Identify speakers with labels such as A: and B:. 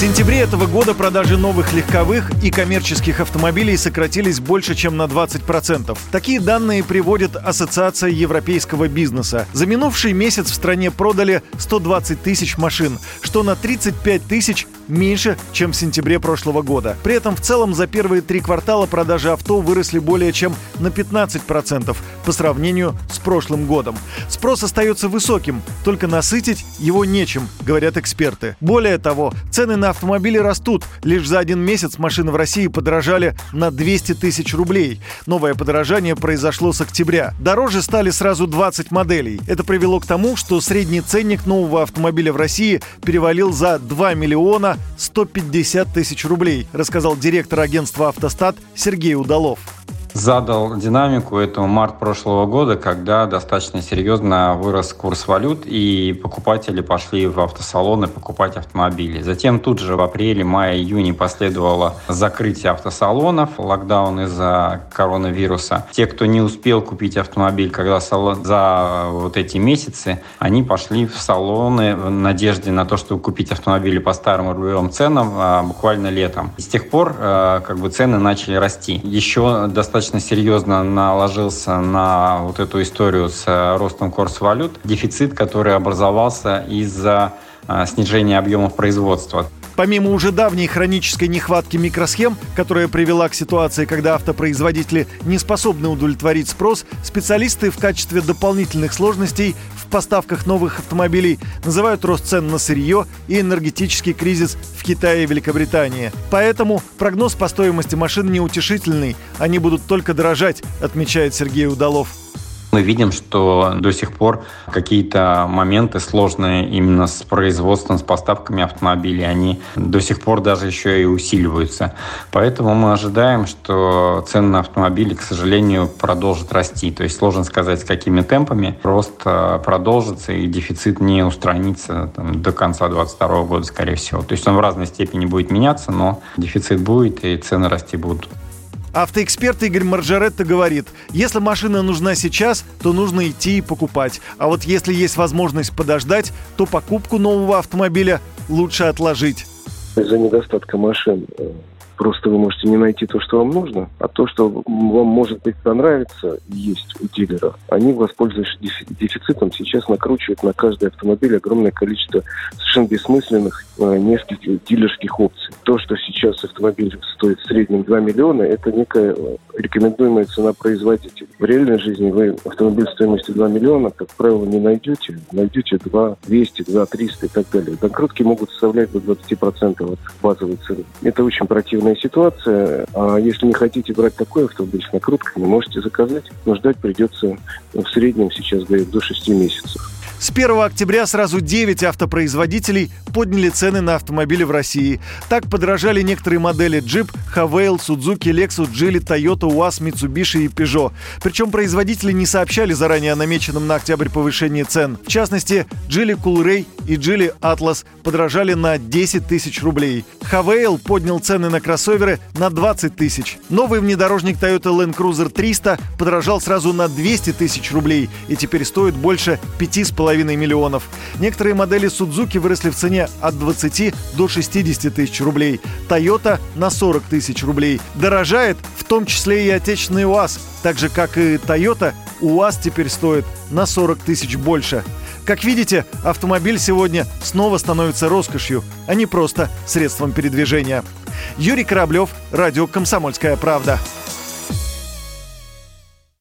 A: Сентябре этого года продажи новых легковых и коммерческих автомобилей сократились больше, чем на 20%. Такие данные приводит Ассоциация европейского бизнеса. За минувший месяц в стране продали 120 тысяч машин, что на 35 тысяч меньше, чем в сентябре прошлого года. При этом в целом за первые три квартала продажи авто выросли более чем на 15% по сравнению с прошлым годом. Спрос остается высоким, только насытить его нечем, говорят эксперты. Более того, цены на автомобили растут. Лишь за один месяц машины в России подорожали на 200 тысяч рублей. Новое подорожание произошло с октября. Дороже стали сразу 20 моделей. Это привело к тому, что средний ценник нового автомобиля в России перевалил за 2 миллиона 150 тысяч рублей, рассказал директор агентства «Автостат» Сергей Удалов
B: задал динамику этого март прошлого года, когда достаточно серьезно вырос курс валют, и покупатели пошли в автосалоны покупать автомобили. Затем тут же в апреле, мае, июне последовало закрытие автосалонов, локдаун из-за коронавируса. Те, кто не успел купить автомобиль, когда за вот эти месяцы, они пошли в салоны в надежде на то, чтобы купить автомобили по старым рублевым ценам а, буквально летом. с тех пор а, как бы цены начали расти. Еще достаточно достаточно серьезно наложился на вот эту историю с э, ростом курса валют, дефицит, который образовался из-за э, снижения объемов производства.
A: Помимо уже давней хронической нехватки микросхем, которая привела к ситуации, когда автопроизводители не способны удовлетворить спрос, специалисты в качестве дополнительных сложностей поставках новых автомобилей называют рост цен на сырье и энергетический кризис в Китае и Великобритании. Поэтому прогноз по стоимости машин неутешительный. Они будут только дорожать, отмечает Сергей Удалов.
B: Мы видим, что до сих пор какие-то моменты сложные именно с производством, с поставками автомобилей, они до сих пор даже еще и усиливаются. Поэтому мы ожидаем, что цены на автомобили, к сожалению, продолжат расти. То есть сложно сказать, с какими темпами. Рост э, продолжится и дефицит не устранится там, до конца 2022 года, скорее всего. То есть он в разной степени будет меняться, но дефицит будет и цены расти будут.
A: Автоэксперт Игорь Маржаретто говорит, если машина нужна сейчас, то нужно идти и покупать. А вот если есть возможность подождать, то покупку нового автомобиля лучше отложить.
C: Из-за недостатка машин э, Просто вы можете не найти то, что вам нужно, а то, что вам, может быть, понравится, есть у дилера. Они, воспользуясь дефицитом, сейчас накручивают на каждый автомобиль огромное количество совершенно бессмысленных э, нескольких дилерских опций. То, что сейчас автомобиль стоит в среднем 2 миллиона, это некая э, рекомендуемая цена производителя. В реальной жизни вы автомобиль стоимостью 2 миллиона, как правило, не найдете. Найдете 2 200, 2 300 и так далее. Накрутки могут составлять до 20% от базовой цены. Это очень противно сложная ситуация. А если не хотите брать такой автомобиль с накрутками, можете заказать, но ждать придется в среднем сейчас дают до 6 месяцев.
A: С 1 октября сразу 9 автопроизводителей подняли цены на автомобили в России. Так подорожали некоторые модели Jeep, Havail, Suzuki, Lexus, Geely, Toyota, UAZ, Mitsubishi и Peugeot. Причем производители не сообщали заранее о намеченном на октябрь повышении цен. В частности, Geely Coolray и Geely Atlas подорожали на 10 тысяч рублей. Havail поднял цены на кроссоверы на 20 тысяч. Новый внедорожник Toyota Land Cruiser 300 подорожал сразу на 200 тысяч рублей и теперь стоит больше 5,5 2,5 миллионов. Некоторые модели Судзуки выросли в цене от 20 до 60 тысяч рублей. Toyota на 40 тысяч рублей. Дорожает в том числе и отечественный УАЗ. Так же, как и Toyota, УАЗ теперь стоит на 40 тысяч больше. Как видите, автомобиль сегодня снова становится роскошью, а не просто средством передвижения. Юрий Кораблев, радио «Комсомольская правда».